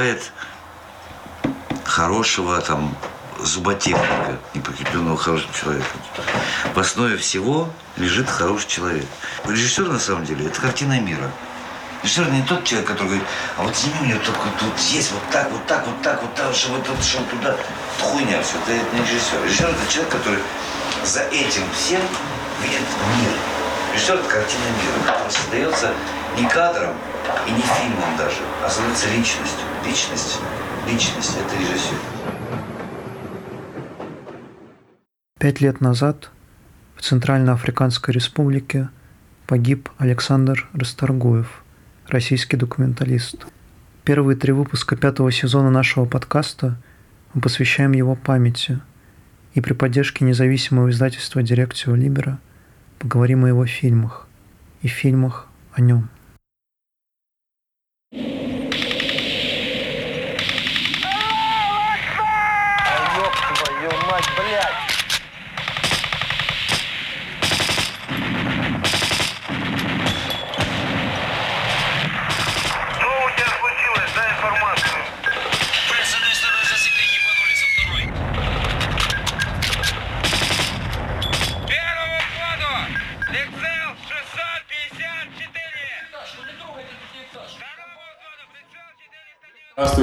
бывает хорошего там зуботехника, неприкрепленного хорошим человеком. В основе всего лежит хороший человек. Режиссер, на самом деле, это картина мира. Режиссер не тот человек, который говорит, а вот сними мне только тут здесь, вот так, вот так, вот так, вот так, чтобы это шел туда. Это хуйня все, это, это не режиссер. Режиссер это человек, который за этим всем видит мир. Режиссер это картина мира, которая создается не кадром и не фильмом даже, а создается личностью. Личность, личность это режиссер. Пять лет назад в Центральноафриканской республике погиб Александр Расторгуев, российский документалист. Первые три выпуска пятого сезона нашего подкаста мы посвящаем его памяти. И при поддержке независимого издательства «Дирекцио Либера» поговорим о его фильмах и фильмах о нем. yet.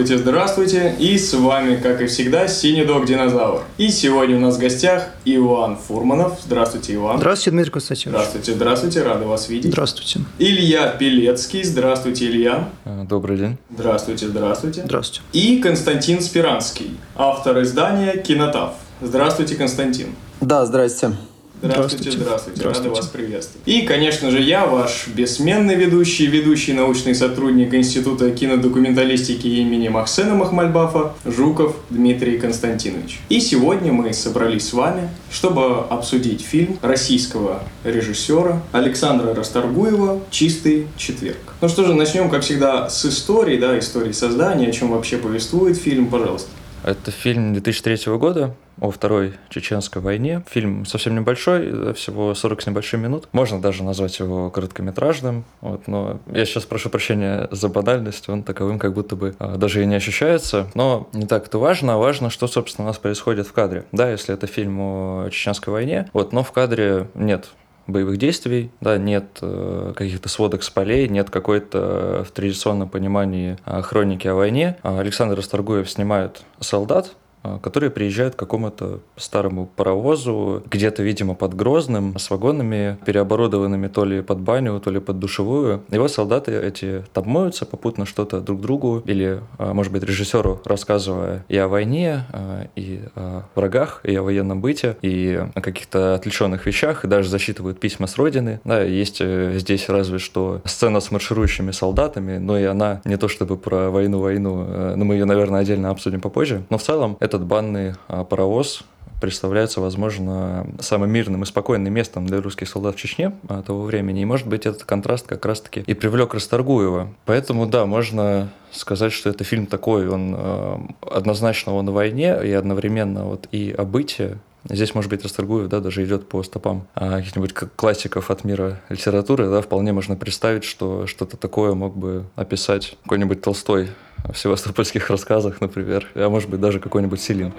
Здравствуйте, здравствуйте, и с вами, как и всегда, Синий Дог Динозавр. И сегодня у нас в гостях Иван Фурманов. Здравствуйте, Иван. Здравствуйте, Дмитрий Константинович. Здравствуйте, здравствуйте, рады вас видеть. Здравствуйте. Илья Пелецкий. Здравствуйте, Илья. Э, добрый день. Здравствуйте, здравствуйте. Здравствуйте. И Константин Спиранский, автор издания «Кинотав». Здравствуйте, Константин. Да, здрасте. Здравствуйте, здравствуйте, здравствуйте. Рада вас приветствовать. И, конечно же, я, ваш бессменный ведущий, ведущий научный сотрудник Института кинодокументалистики имени Максена Махмальбафа, Жуков Дмитрий Константинович. И сегодня мы собрались с вами, чтобы обсудить фильм российского режиссера Александра Расторгуева «Чистый четверг». Ну что же, начнем, как всегда, с истории, да, истории создания, о чем вообще повествует фильм, пожалуйста. Это фильм 2003 года о Второй Чеченской войне. Фильм совсем небольшой, всего 40 с небольшим минут. Можно даже назвать его короткометражным. Вот, но я сейчас прошу прощения за банальность, он таковым как будто бы а, даже и не ощущается. Но не так это важно. Важно, что, собственно, у нас происходит в кадре. Да, если это фильм о Чеченской войне, вот, но в кадре нет боевых действий, да, нет э, каких-то сводок с полей, нет какой-то э, в традиционном понимании э, хроники о войне. Александр Расторгуев снимает солдат, которые приезжают к какому-то старому паровозу, где-то, видимо, под Грозным, с вагонами, переоборудованными то ли под баню, то ли под душевую. Его солдаты эти там моются попутно что-то друг другу или, а, может быть, режиссеру рассказывая и о войне, а, и о врагах, и о военном быте, и о каких-то отвлеченных вещах, и даже засчитывают письма с родины. Да, есть э, здесь разве что сцена с марширующими солдатами, но и она не то чтобы про войну-войну, э, но мы ее, наверное, отдельно обсудим попозже. Но в целом это этот банный а, паровоз представляется, возможно, самым мирным и спокойным местом для русских солдат в Чечне а, того времени. И, может быть, этот контраст как раз-таки и привлек Расторгуева. Поэтому, да, можно сказать, что это фильм такой, он э, однозначно он о войне и одновременно вот и о быте. Здесь, может быть, Расторгуев, да, даже идет по стопам а, каких-нибудь классиков от мира литературы, да, вполне можно представить, что что-то такое мог бы описать какой-нибудь Толстой в севастопольских рассказах, например, а может быть даже какой-нибудь Селин.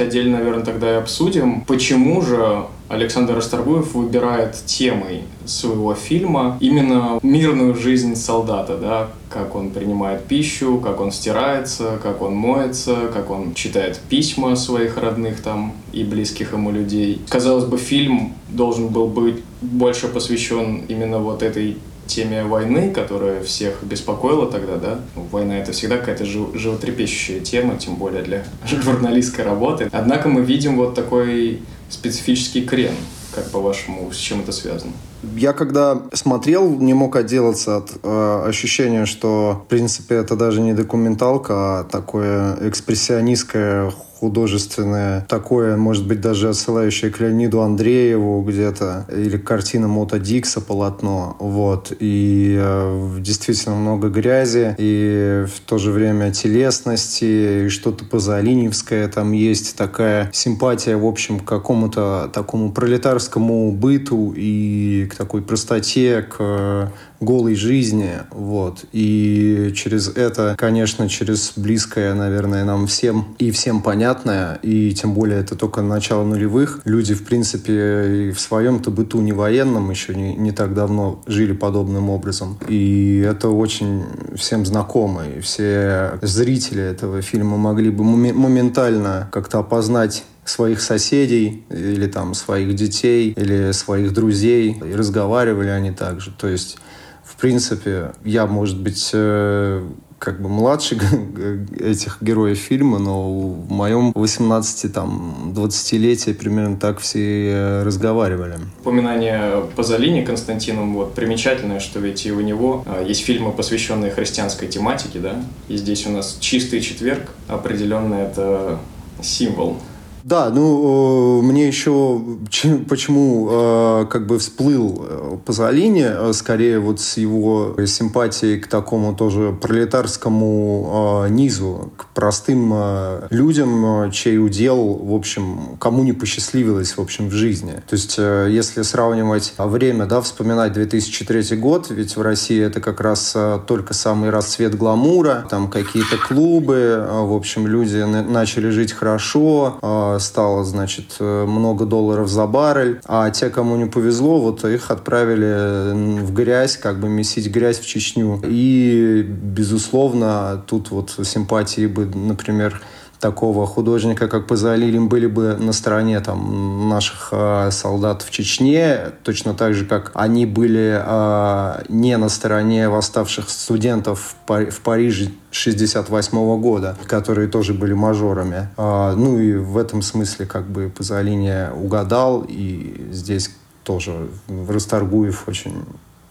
Давайте отдельно, наверное, тогда и обсудим, почему же Александр Расторгуев выбирает темой своего фильма именно мирную жизнь солдата, да, как он принимает пищу, как он стирается, как он моется, как он читает письма своих родных там и близких ему людей. Казалось бы, фильм должен был быть больше посвящен именно вот этой теме войны, которая всех беспокоила тогда, да. Ну, война это всегда какая-то животрепещущая тема, тем более для журналистской работы. Однако мы видим вот такой специфический крен Как по-вашему, с чем это связано? Я когда смотрел, не мог отделаться от э, ощущения, что, в принципе, это даже не документалка, а такое экспрессионистское художественное, такое, может быть, даже отсылающее к Леониду Андрееву где-то, или картина Мота Дикса, полотно, вот, и э, действительно много грязи, и в то же время телесности, и что-то позалиневское там есть, такая симпатия, в общем, к какому-то такому пролетарскому быту и к такой простоте, к голой жизни, вот. И через это, конечно, через близкое, наверное, нам всем и всем понятное, и тем более это только начало нулевых, люди, в принципе, и в своем-то быту не военном еще не, не так давно жили подобным образом. И это очень всем знакомо, и все зрители этого фильма могли бы моментально как-то опознать своих соседей или там своих детей или своих друзей и разговаривали они также. То есть принципе, я, может быть, э, как бы младше этих героев фильма, но в моем 18-20-летии примерно так все э, разговаривали. Упоминание Пазолини Константином вот, примечательное, что ведь и у него а, есть фильмы, посвященные христианской тематике, да, и здесь у нас чистый четверг, определенно это символ да, ну, мне еще почему э, как бы всплыл э, Пазолини, э, скорее вот с его симпатией к такому тоже пролетарскому низу, к простым людям, чей удел, в общем, кому не посчастливилось, в общем, в жизни. То есть, если сравнивать время, да, вспоминать 2003 год, ведь в России это как раз только самый расцвет гламура, там какие-то клубы, в общем, люди начали жить хорошо, стало, значит, э, много долларов за баррель, а те, кому не повезло, вот их отправили в грязь, как бы месить грязь в Чечню. И, безусловно, тут вот симпатии бы, например, такого художника, как Пазалилин, были бы на стороне там, наших э, солдат в Чечне, точно так же, как они были э, не на стороне восставших студентов в, Пари в Париже 68 года, которые тоже были мажорами. Э, ну и в этом смысле как бы Пазолини угадал, и здесь тоже Расторгуев очень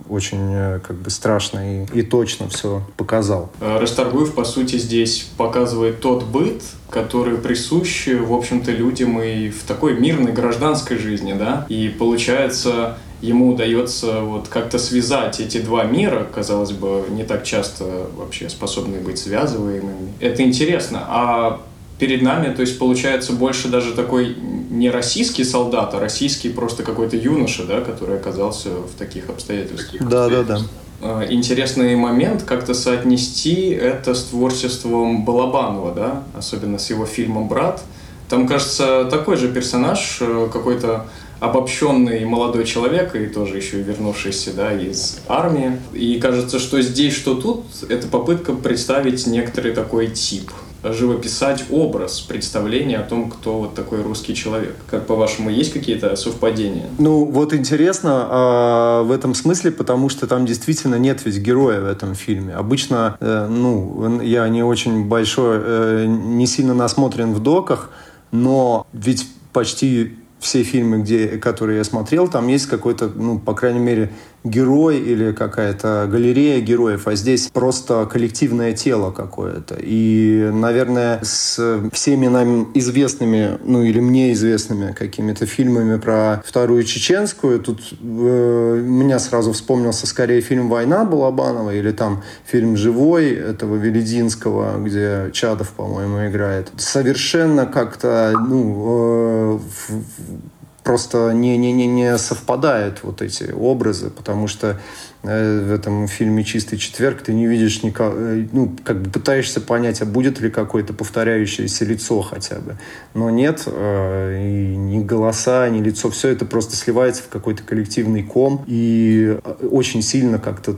очень э, как бы страшно и, и точно все показал. Э, Расторгуев, по сути, здесь показывает тот быт, который присущ, в общем-то, людям и в такой мирной гражданской жизни, да, и получается ему удается вот как-то связать эти два мира, казалось бы, не так часто вообще способные быть связываемыми. Это интересно. А перед нами, то есть получается больше даже такой не российский солдат, а российский просто какой-то юноша, да, который оказался в таких обстоятельствах. Да, да, да. А, интересный момент как-то соотнести это с творчеством Балабанова, да, особенно с его фильмом «Брат». Там, кажется, такой же персонаж, э, какой-то обобщенный молодой человек и тоже еще вернувшийся да, из армии. И кажется, что здесь, что тут, это попытка представить некоторый такой тип – живописать образ, представление о том, кто вот такой русский человек. Как по-вашему, есть какие-то совпадения? Ну, вот интересно э, в этом смысле, потому что там действительно нет ведь героя в этом фильме. Обычно, э, ну, я не очень большой, э, не сильно насмотрен в доках, но ведь почти все фильмы, где, которые я смотрел, там есть какой-то, ну, по крайней мере, герой или какая-то галерея героев, а здесь просто коллективное тело какое-то. И, наверное, с всеми нам известными, ну или мне известными какими-то фильмами про Вторую Чеченскую, тут э, меня сразу вспомнился скорее фильм «Война» Балабанова или там фильм «Живой» этого Велединского, где Чадов, по-моему, играет. Совершенно как-то, ну, э, просто не, не, не, не совпадают вот эти образы, потому что в этом фильме «Чистый четверг» ты не видишь никак, э, ну, как бы пытаешься понять, а будет ли какое-то повторяющееся лицо хотя бы. Но нет, э, и ни голоса, ни лицо, все это просто сливается в какой-то коллективный ком, и очень сильно как-то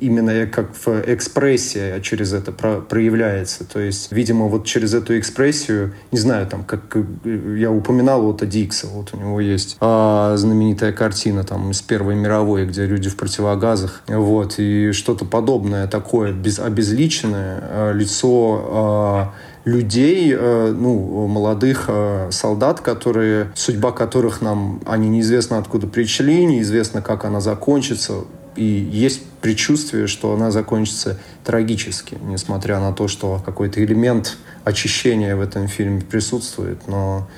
именно как в экспрессии через это про проявляется. То есть, видимо, вот через эту экспрессию, не знаю, там, как я упоминал вот Дикса, вот у него есть а, знаменитая картина там из Первой мировой, где люди в противогаз рассказах. Вот, и что-то подобное такое, без, обезличенное, а, лицо людей, э, ну, молодых э, солдат, которые, судьба которых нам, они неизвестно откуда пришли, неизвестно, как она закончится. И есть предчувствие, что она закончится трагически, несмотря на то, что какой-то элемент очищения в этом фильме присутствует, но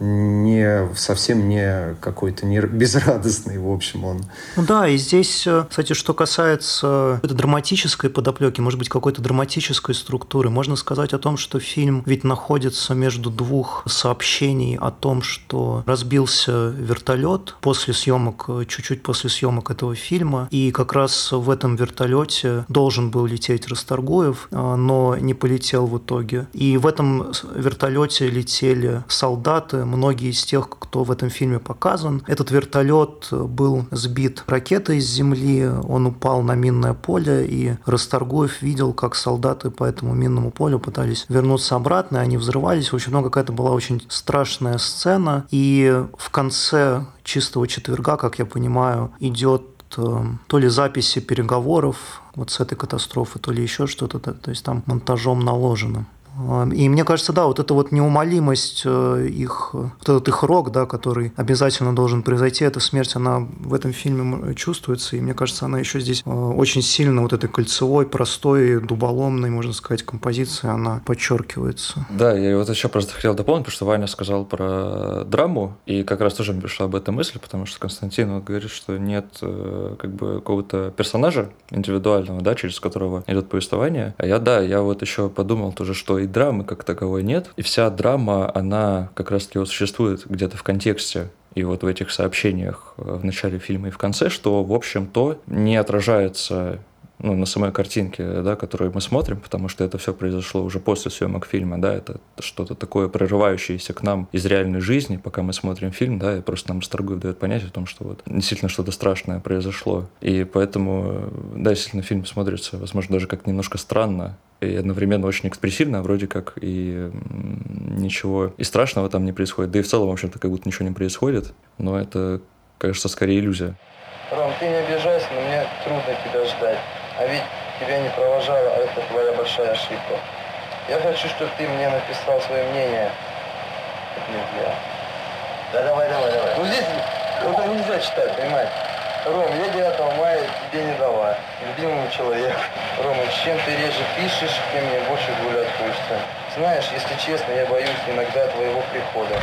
не совсем не какой-то не безрадостный, в общем, он. Ну да, и здесь, э, кстати, что касается этой драматической подоплеки, может быть, какой-то драматической структуры, можно сказать о том, что фильм ведь находится между двух сообщений о том, что разбился вертолет после съемок, чуть-чуть после съемок этого фильма, и как раз в этом вертолете должен был лететь Расторгуев, э, но не полетел в итоге. И в этом вертолете летели солдаты, многие из тех, кто в этом фильме показан. Этот вертолет был сбит ракетой из земли, он упал на минное поле, и Расторгуев видел, как солдаты по этому минному полю пытались вернуться обратно, и они взрывались. В общем, ну, какая-то была очень страшная сцена. И в конце чистого четверга, как я понимаю, идет э, то ли записи переговоров вот с этой катастрофы, то ли еще что-то, то есть там монтажом наложено. И мне кажется, да, вот эта вот неумолимость э, их, вот этот их рок, да, который обязательно должен произойти, эта смерть, она в этом фильме чувствуется, и мне кажется, она еще здесь э, очень сильно вот этой кольцевой, простой, дуболомной, можно сказать, композиции, она подчеркивается. Да, я вот еще просто хотел дополнить, потому что Ваня сказал про драму, и как раз тоже мне пришла об этом мысль, потому что Константин вот говорит, что нет э, как бы какого-то персонажа индивидуального, да, через которого идет повествование. А я, да, я вот еще подумал тоже, что и драмы как таковой нет. И вся драма, она как раз-таки вот существует где-то в контексте и вот в этих сообщениях э, в начале фильма и в конце, что, в общем-то, не отражается ну, на самой картинке, да, которую мы смотрим, потому что это все произошло уже после съемок фильма, да, это что-то такое прорывающееся к нам из реальной жизни, пока мы смотрим фильм, да, и просто нам Старгуев дает понять о том, что вот действительно что-то страшное произошло. И поэтому, да, действительно, фильм смотрится, возможно, даже как немножко странно, и одновременно очень экспрессивно, вроде как и ничего и страшного там не происходит. Да и в целом, в общем-то, как будто ничего не происходит, но это, кажется, скорее иллюзия. Ром, ты не обижайся, но мне трудно тебя ждать. А ведь тебя не провожала, а это твоя большая ошибка. Я хочу, чтобы ты мне написал свое мнение. Это нельзя. Да давай, давай, давай. Ну здесь это нельзя читать, понимаешь? Ром, я 9 мая тебе не дала. Любимому человеку. Рома, чем ты реже пишешь, тем мне больше гулять хочется. Знаешь, если честно, я боюсь иногда твоего прихода.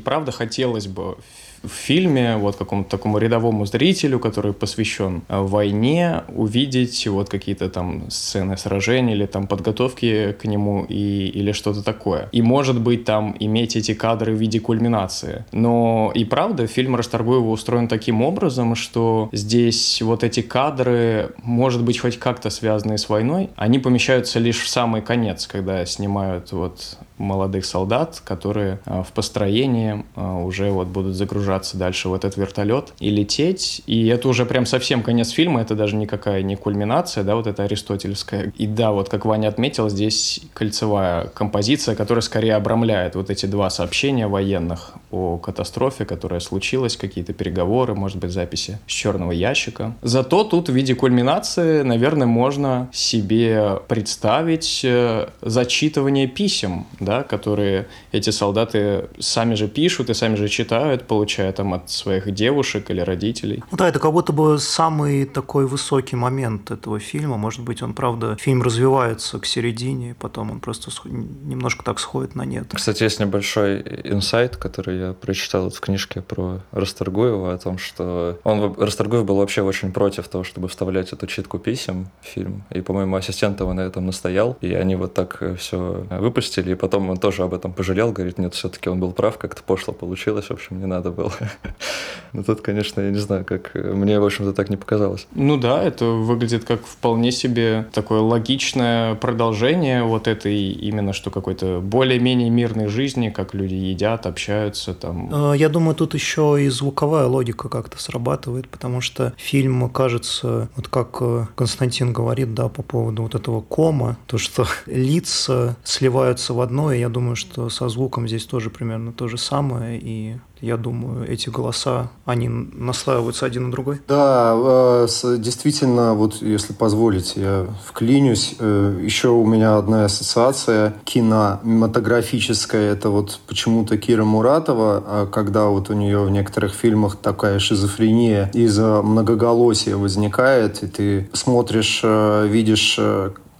И правда хотелось бы в фильме, вот какому-то такому рядовому зрителю, который посвящен э, войне, увидеть вот какие-то там сцены сражений или там подготовки к нему и, или что-то такое. И может быть там иметь эти кадры в виде кульминации. Но и правда, фильм Расторгуева устроен таким образом, что здесь вот эти кадры, может быть, хоть как-то связанные с войной, они помещаются лишь в самый конец, когда снимают вот молодых солдат, которые э, в построении э, уже вот будут загружаться дальше в этот вертолет и лететь. И это уже прям совсем конец фильма, это даже никакая не кульминация, да, вот это аристотельская. И да, вот как Ваня отметил, здесь кольцевая композиция, которая скорее обрамляет вот эти два сообщения военных о катастрофе, которая случилась, какие-то переговоры, может быть, записи с черного ящика. Зато тут в виде кульминации, наверное, можно себе представить э, зачитывание писем, да, которые эти солдаты сами же пишут и сами же читают, получая там от своих девушек или родителей. Ну да, это как будто бы самый такой высокий момент этого фильма. Может быть, он, правда, фильм развивается к середине, потом он просто немножко так сходит на нет. Кстати, есть небольшой инсайт, который я прочитал в книжке про Расторгуева, о том, что он, Расторгуев был вообще очень против того, чтобы вставлять эту читку писем в фильм. И, по-моему, ассистент его на этом настоял. И они вот так все выпустили. И потом потом он тоже об этом пожалел, говорит, нет, все-таки он был прав, как-то пошло получилось, в общем, не надо было. Но тут, конечно, я не знаю, как мне, в общем-то, так не показалось. Ну да, это выглядит как вполне себе такое логичное продолжение вот этой именно что какой-то более-менее мирной жизни, как люди едят, общаются там. Э, я думаю, тут еще и звуковая логика как-то срабатывает, потому что фильм кажется, вот как э, Константин говорит, да, по поводу вот этого кома, то, что лица сливаются в одно, и я думаю, что со звуком здесь тоже примерно то же самое, и я думаю, эти голоса, они наслаиваются один на другой. Да, э, действительно, вот если позволите, я вклинюсь. Э, Еще у меня одна ассоциация кинематографическая, это вот почему-то Кира Муратова, а когда вот у нее в некоторых фильмах такая шизофрения из-за многоголосия возникает, и ты смотришь, э, видишь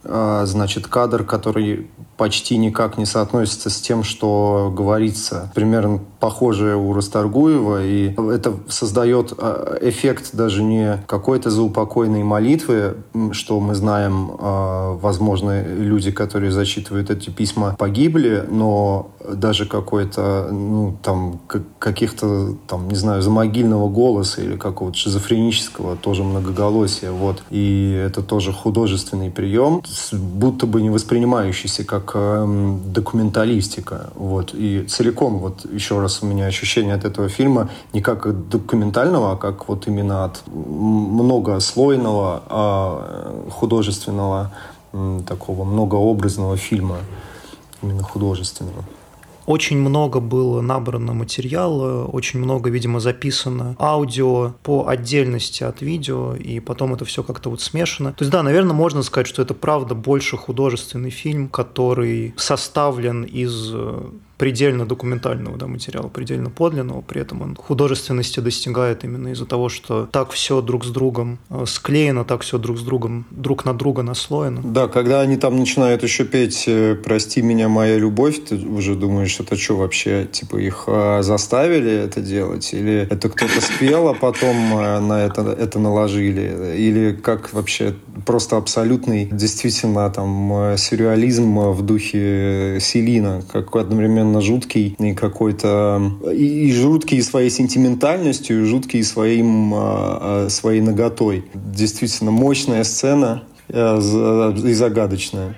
значит, кадр, который почти никак не соотносится с тем, что говорится. Примерно похожее у Расторгуева, и это создает а, эффект даже не какой-то заупокойной молитвы, что мы знаем, а, возможно, люди, которые зачитывают эти письма, погибли, но даже какой-то, ну, там, каких-то, там, не знаю, замогильного голоса или какого-то шизофренического, тоже многоголосия, вот. И это тоже художественный прием, будто бы не воспринимающийся как э, документалистика. Вот. И целиком, вот еще раз у меня ощущение от этого фильма не как документального, а как вот именно от многослойного а художественного такого многообразного фильма, именно художественного. Очень много было набрано материала, очень много, видимо, записано аудио по отдельности от видео, и потом это все как-то вот смешано. То есть, да, наверное, можно сказать, что это правда больше художественный фильм, который составлен из э, предельно документального да, материала, предельно подлинного, при этом он художественности достигает именно из-за того, что так все друг с другом э, склеено, так все друг с другом, друг на друга наслоено. Да, когда они там начинают еще петь э, «Прости меня, моя любовь», ты уже думаешь, это что вообще, типа их э, заставили это делать? Или это кто-то спел, а потом на это, это наложили? Или как вообще просто абсолютный, действительно, там, сюрреализм в духе Селина, как одновременно совершенно жуткий и какой-то... И, и жуткий своей сентиментальностью, и жуткий своим, а, а, своей наготой. Действительно мощная сцена э, и загадочная.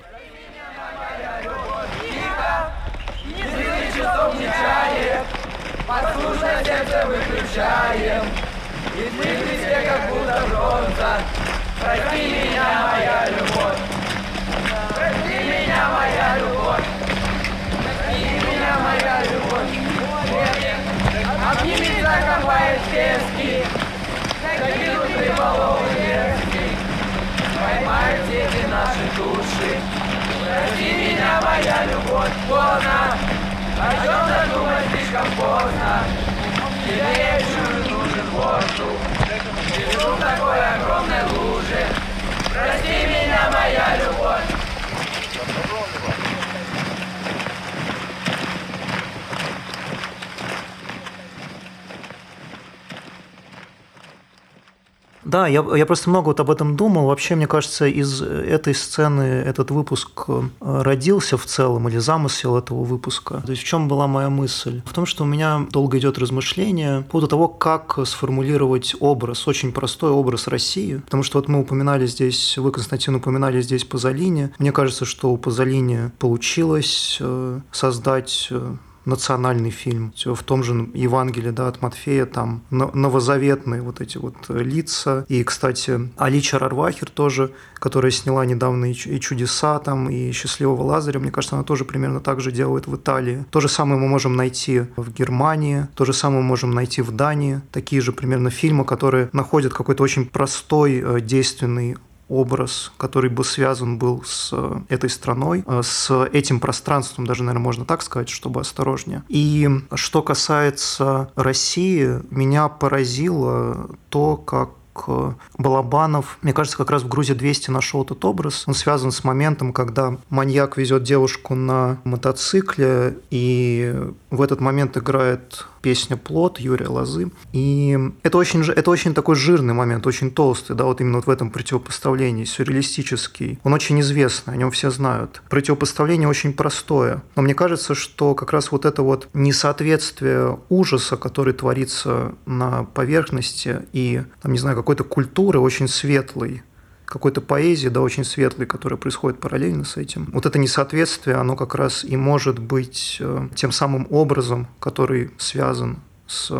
Да, я, я просто много вот об этом думал. Вообще, мне кажется, из этой сцены этот выпуск э, родился в целом, или замысел этого выпуска. То есть в чем была моя мысль? В том, что у меня долго идет размышление по поводу того, как сформулировать образ, очень простой образ России. Потому что вот мы упоминали здесь, вы, Константин, упоминали здесь Пазолини. Мне кажется, что у Пазолини получилось э, создать э, национальный фильм. В том же Евангелии да, от Матфея там новозаветные вот эти вот лица. И, кстати, Алича Рарвахер тоже, которая сняла недавно и «Чудеса», там, и «Счастливого Лазаря», мне кажется, она тоже примерно так же делает в Италии. То же самое мы можем найти в Германии, то же самое мы можем найти в Дании. Такие же примерно фильмы, которые находят какой-то очень простой, э, действенный образ, который бы связан был с э, этой страной, э, с этим пространством, даже, наверное, можно так сказать, чтобы осторожнее. И что касается России, меня поразило то, как э, Балабанов, мне кажется, как раз в Грузии 200 нашел этот образ. Он связан с моментом, когда маньяк везет девушку на мотоцикле, и в этот момент играет песня «Плод» Юрия Лозы. И это очень, это очень такой жирный момент, очень толстый, да, вот именно вот в этом противопоставлении, сюрреалистический. Он очень известный, о нем все знают. Противопоставление очень простое. Но мне кажется, что как раз вот это вот несоответствие ужаса, который творится на поверхности, и, там, не знаю, какой-то культуры очень светлой, какой-то поэзии, да, очень светлой, которая происходит параллельно с этим. Вот это несоответствие, оно как раз и может быть э, тем самым образом, который связан с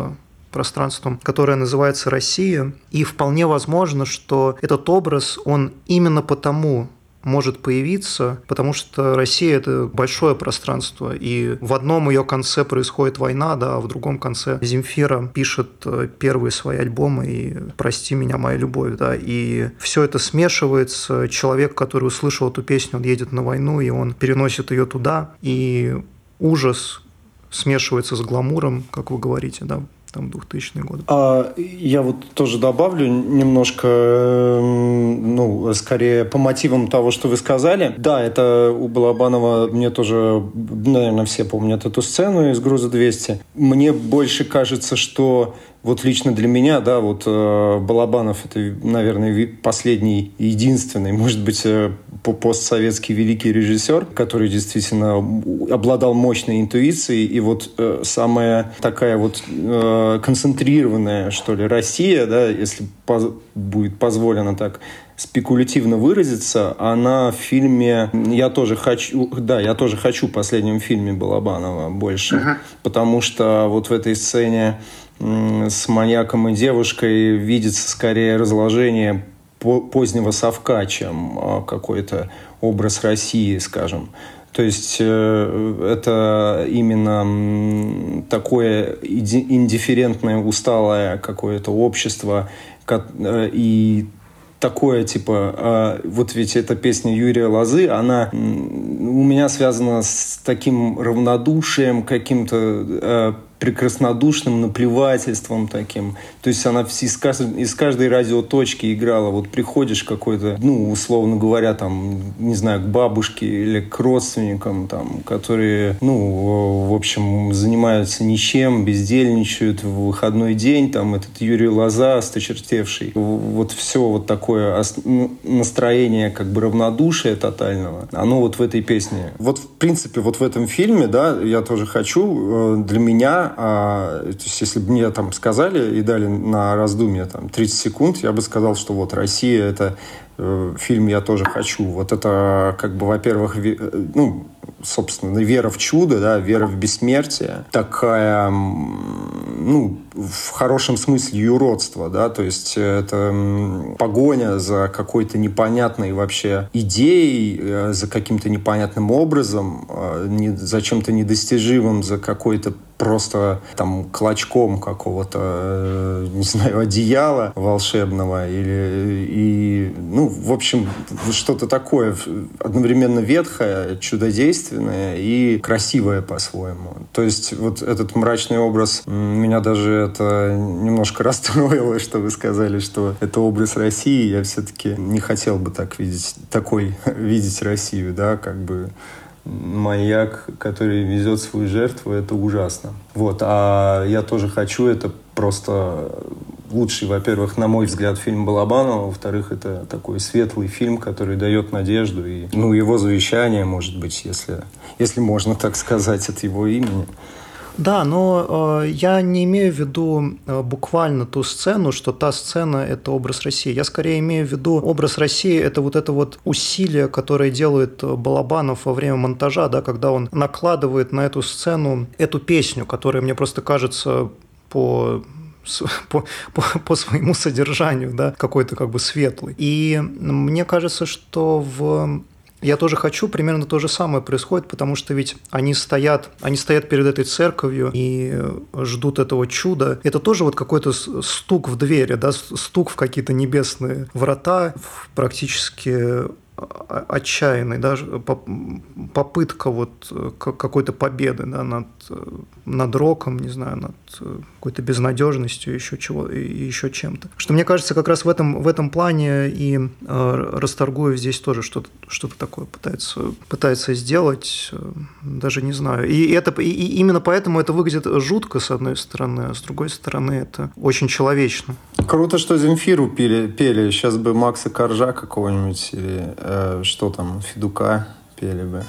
пространством, которое называется Россия. И вполне возможно, что этот образ, он именно потому может появиться, потому что Россия – это большое пространство, и в одном ее конце происходит война, да, а в другом конце Земфира пишет э, первые свои альбомы и «Прости меня, моя любовь», да, и все это смешивается. Человек, который услышал эту песню, он едет на войну, и он переносит ее туда, и ужас смешивается с гламуром, как вы говорите, да, там 2000-е годы. А, я вот тоже добавлю немножко, эм, ну, скорее по мотивам того, что вы сказали. Да, это у Балабанова, мне тоже, наверное, все помнят эту сцену из «Груза 200». Мне больше кажется, что вот лично для меня, да, вот э, Балабанов это, наверное, последний, единственный, может быть, э, постсоветский великий режиссер, который действительно обладал мощной интуицией. И вот э, самая такая вот э, концентрированная, что ли, Россия, да, если поз будет позволено так спекулятивно выразиться, она в фильме «Я тоже хочу», да, «Я тоже хочу» в последнем фильме Балабанова больше, uh-huh. потому что вот в этой сцене с маньяком и девушкой видится скорее разложение позднего совка, чем а, какой-то образ России, скажем. То есть э, это именно такое индифферентное, усталое какое-то общество э, и такое, типа, а, вот ведь эта песня Юрия Лозы, она у меня связана с таким равнодушием, каким-то э, прекраснодушным наплевательством таким. То есть она из из каждой радиоточки играла. Вот приходишь какой-то, ну, условно говоря, там, не знаю, к бабушке или к родственникам, там, которые, ну, в общем, занимаются ничем, бездельничают в выходной день, там, этот Юрий Лоза, осточертевший. Вот все вот такое настроение как бы равнодушия тотального, оно вот в этой песне. Вот, в принципе, вот в этом фильме, да, я тоже хочу, э, для меня а, то есть если бы мне там сказали и дали на раздумье там 30 секунд, я бы сказал, что вот Россия это э, фильм «Я тоже хочу». Вот это, как бы, во-первых, ве, э, ну, собственно, вера в чудо, да, вера в бессмертие, такая, ну, в хорошем смысле юродство, да, то есть это погоня за какой-то непонятной вообще идеей, э, за каким-то непонятным образом, за чем-то недостижимым, за какой-то просто там клочком какого-то, э, не знаю, одеяла волшебного или и ну в общем что-то такое одновременно ветхое, чудодейственное и красивое по-своему. То есть вот этот мрачный образ меня даже это немножко расстроило, что вы сказали, что это образ России. Я все-таки не хотел бы так видеть такой видеть Россию, да, как бы маньяк, который везет свою жертву, это ужасно. Вот, а я тоже хочу, это просто лучший, во-первых, на мой взгляд, фильм Балабанова, во-вторых, это такой светлый фильм, который дает надежду, и, ну, его завещание, может быть, если, если можно так сказать, от его имени. Да, но э, я не имею в виду э, буквально ту сцену, что та сцена – это образ России. Я скорее имею в виду образ России – это вот это вот усилие, которое делает Балабанов во время монтажа, да, когда он накладывает на эту сцену эту песню, которая мне просто кажется по по, по, по своему содержанию, да, какой-то как бы светлый. И мне кажется, что в я тоже хочу, примерно то же самое происходит, потому что ведь они стоят, они стоят перед этой церковью и ждут этого чуда. Это тоже вот какой-то стук в двери, да, стук в какие-то небесные врата, практически отчаянный, даже попытка вот э, какой-то победы да, над, э, над роком, не знаю, над э, какой-то безнадежностью, еще чего, и еще чем-то. Что мне кажется, как раз в этом, в этом плане и э, Расторгуев здесь тоже что-то что такое пытается, пытается сделать, даже не знаю. И, это, и, и именно поэтому это выглядит жутко, с одной стороны, а с другой стороны это очень человечно. Круто, что Земфиру пели, пели. Сейчас бы Макса Коржа какого-нибудь или э, что там, Федука пели бы.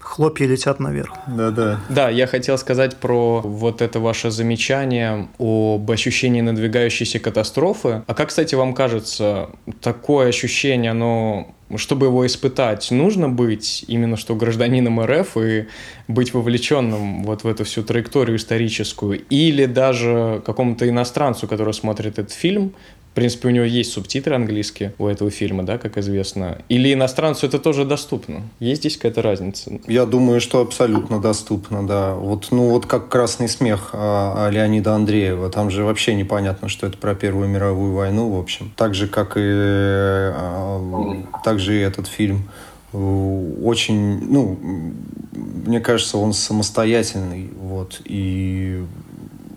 Хлопья летят наверх. Да-да. Да, я хотел сказать про вот это ваше замечание об ощущении надвигающейся катастрофы. А как, кстати, вам кажется, такое ощущение, оно чтобы его испытать, нужно быть именно что гражданином РФ и быть вовлеченным вот в эту всю траекторию историческую, или даже какому-то иностранцу, который смотрит этот фильм, принципе, у него есть субтитры английские у этого фильма, да, как известно. Или иностранцу это тоже доступно? Есть здесь какая-то разница? Я думаю, что абсолютно доступно, да. Вот, ну, вот как «Красный смех» Леонида Андреева. Там же вообще непонятно, что это про Первую мировую войну, в общем. Так же, как и, а, так же и этот фильм очень, ну, мне кажется, он самостоятельный, вот, и,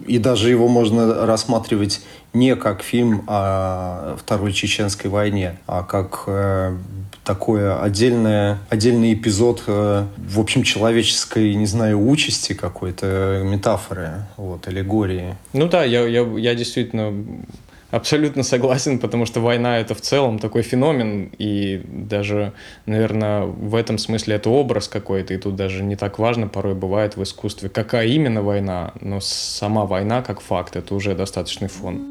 и даже его можно рассматривать не как фильм о Второй Чеченской войне, а как э, такое отдельное, отдельный эпизод, э, в общем, человеческой, не знаю, участи какой-то, метафоры, вот, аллегории. Ну да, я, я, я действительно абсолютно согласен, потому что война это в целом такой феномен, и даже, наверное, в этом смысле это образ какой-то, и тут даже не так важно порой бывает в искусстве, какая именно война, но сама война как факт, это уже достаточный фон.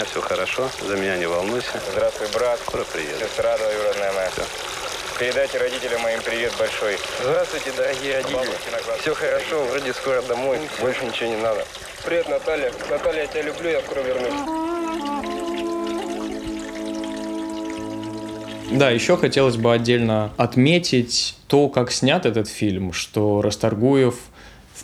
Меня все хорошо, за меня не волнуйся. Здравствуй, брат. Скоро приеду. Сестра двоюродная моя. Все. Передайте родителям моим привет большой. Здравствуйте, дорогие родители. Все хорошо, вроде скоро домой. Больше ничего не надо. Привет, Наталья. Наталья, я тебя люблю, я скоро вернусь. Да, еще хотелось бы отдельно отметить то, как снят этот фильм, что Расторгуев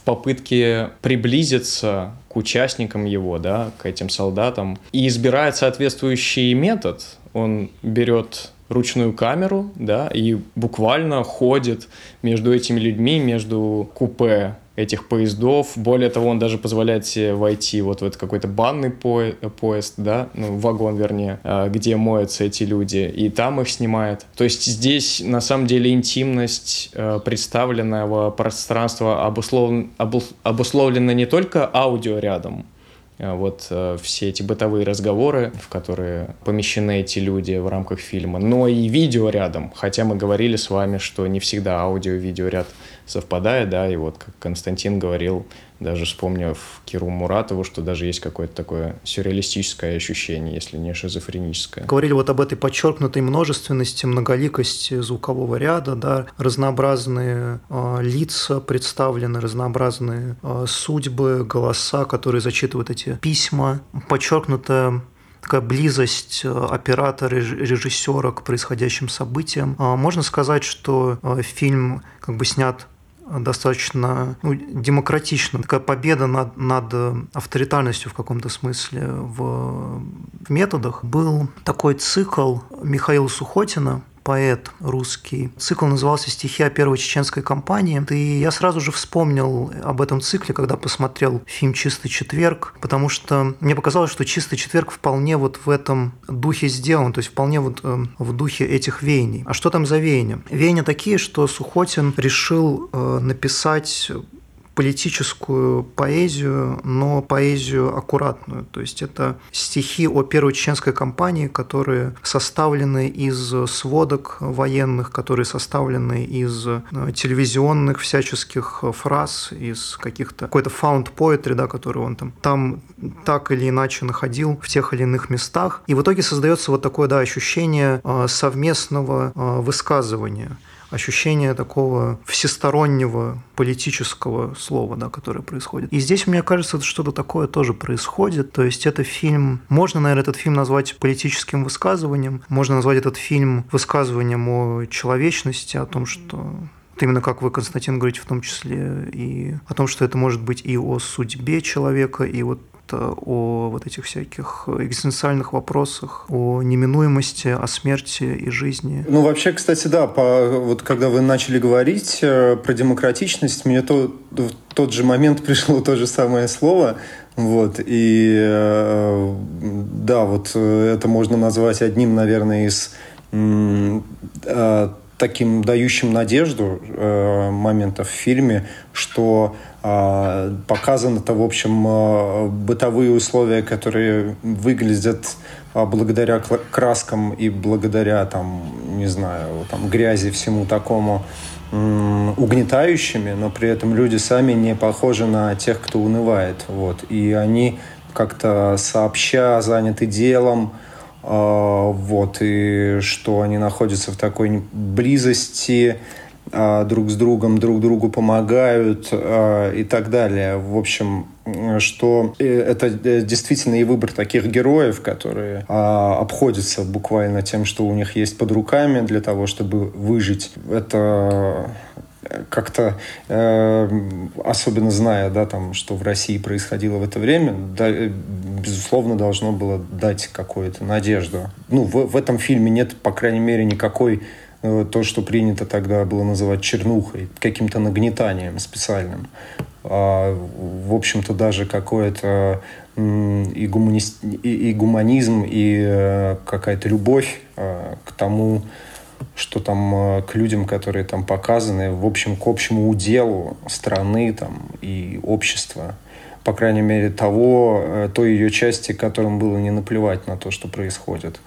попытке приблизиться к участникам его, да, к этим солдатам, и избирает соответствующий метод. Он берет ручную камеру, да, и буквально ходит между этими людьми, между купе этих поездов. Более того, он даже позволяет себе войти вот в этот какой-то банный поезд, да, ну, вагон, вернее, а, где моются эти люди, и там их снимает. То есть здесь, на самом деле, интимность а, представленного пространства обусловлена, обусловлена не только аудио рядом, вот э, все эти бытовые разговоры, в которые помещены эти люди в рамках фильма, но и видео рядом, хотя мы говорили с вами, что не всегда аудио и видео ряд совпадает, да, и вот как Константин говорил, даже вспомнив Киру Муратову, что даже есть какое-то такое сюрреалистическое ощущение, если не шизофреническое. Говорили вот об этой подчеркнутой множественности, многоликости звукового ряда, да, разнообразные э, лица представлены, разнообразные э, судьбы, голоса, которые зачитывают эти письма, подчеркнутая такая близость оператора, режиссера к происходящим событиям. Можно сказать, что фильм как бы снят достаточно ну, демократично. Такая победа над, над авторитарностью в каком-то смысле в, в методах. Был такой цикл Михаила Сухотина поэт русский. Цикл назывался «Стихи о первой чеченской кампании». И я сразу же вспомнил об этом цикле, когда посмотрел фильм «Чистый четверг», потому что мне показалось, что «Чистый четверг» вполне вот в этом духе сделан, то есть вполне вот э, в духе этих веяний. А что там за веяния? Веяния такие, что Сухотин решил э, написать политическую поэзию, но поэзию аккуратную. То есть это стихи о первой чеченской кампании, которые составлены из сводок военных, которые составлены из э, телевизионных всяческих фраз, из каких-то какой-то found poetry, да, который он там, там так или иначе находил в тех или иных местах. И в итоге создается вот такое да, ощущение э, совместного э, высказывания ощущение такого всестороннего политического слова, да, которое происходит. И здесь, мне кажется, что-то такое тоже происходит. То есть это фильм, можно, наверное, этот фильм назвать политическим высказыванием, можно назвать этот фильм высказыванием о человечности, о том, что именно как вы, Константин, говорите, в том числе и о том, что это может быть и о судьбе человека, и вот о вот этих всяких экзистенциальных вопросах, о неминуемости, о смерти и жизни. Ну, вообще, кстати, да, по, вот когда вы начали говорить э, про демократичность, мне то, в тот же момент пришло то же самое слово, вот, и э, да, вот э, это можно назвать одним, наверное, из таким дающим надежду э, моментов в фильме, что э, показано это, в общем, э, бытовые условия, которые выглядят э, благодаря краскам и благодаря, там, не знаю, там, грязи, всему такому, э, угнетающими, но при этом люди сами не похожи на тех, кто унывает. Вот. И они как-то сообща заняты делом, а, вот, и что они находятся в такой близости а, друг с другом, друг другу помогают а, и так далее. В общем, что э, это э, действительно и выбор таких героев, которые обходятся буквально тем, что у них есть под руками для того, чтобы выжить. Это как-то, э, особенно зная, да, там, что в России происходило в это время, да, э, безусловно, должно было дать какую-то надежду. Ну, в, в этом фильме нет, по крайней мере, никакой э, то, что принято тогда было называть чернухой, каким-то нагнетанием специальным. А, в общем-то, даже какое-то и, гуманист, и, и гуманизм, и э, какая-то любовь э, к тому, что там э, к людям, которые там показаны, в общем, к общему уделу страны там и общества, по крайней мере, того, э, той ее части, которым было не наплевать на то, что происходит,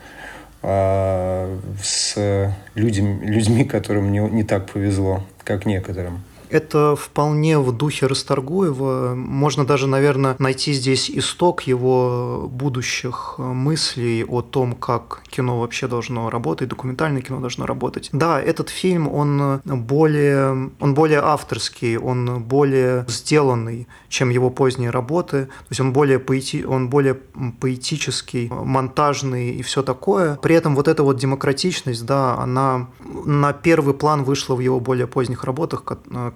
а с людьми, людьми которым не, не так повезло, как некоторым. Это вполне в духе Расторгуева. Можно даже, наверное, найти здесь исток его будущих мыслей о том, как кино вообще должно работать, документальное кино должно работать. Да, этот фильм, он более, он более авторский, он более сделанный, чем его поздние работы. То есть он более, поэти, он более поэтический, монтажный и все такое. При этом вот эта вот демократичность, да, она на первый план вышла в его более поздних работах,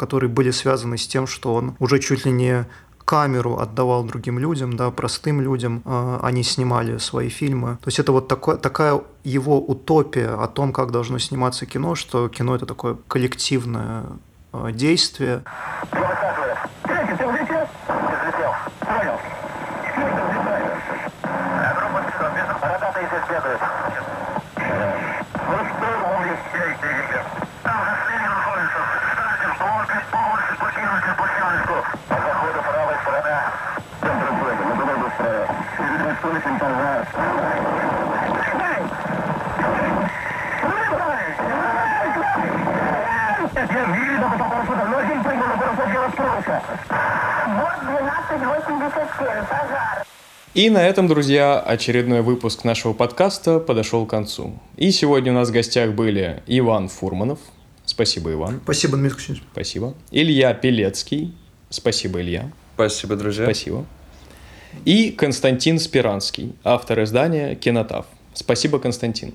которые были связаны с тем, что он уже чуть ли не камеру отдавал другим людям, да, простым людям, э, они снимали свои фильмы. То есть это вот такое, такая его утопия о том, как должно сниматься кино, что кино это такое коллективное э, действие. И на этом, друзья, очередной выпуск нашего подкаста подошел к концу. И сегодня у нас в гостях были Иван Фурманов. Спасибо, Иван. Спасибо, Дмитрий Ксенич. Спасибо. Илья Пелецкий. Спасибо, Илья. Спасибо, друзья. Спасибо. И Константин Спиранский, автор издания «Кинотав». Спасибо, Константин.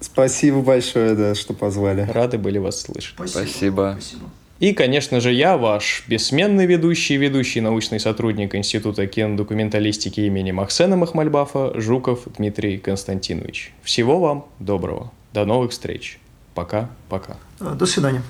Спасибо большое, да, что позвали. Рады были вас слышать. Спасибо. Спасибо. И, конечно же, я, ваш бессменный ведущий, ведущий научный сотрудник Института кинодокументалистики имени Махсена Махмальбафа, Жуков Дмитрий Константинович. Всего вам доброго. До новых встреч. Пока-пока. До свидания.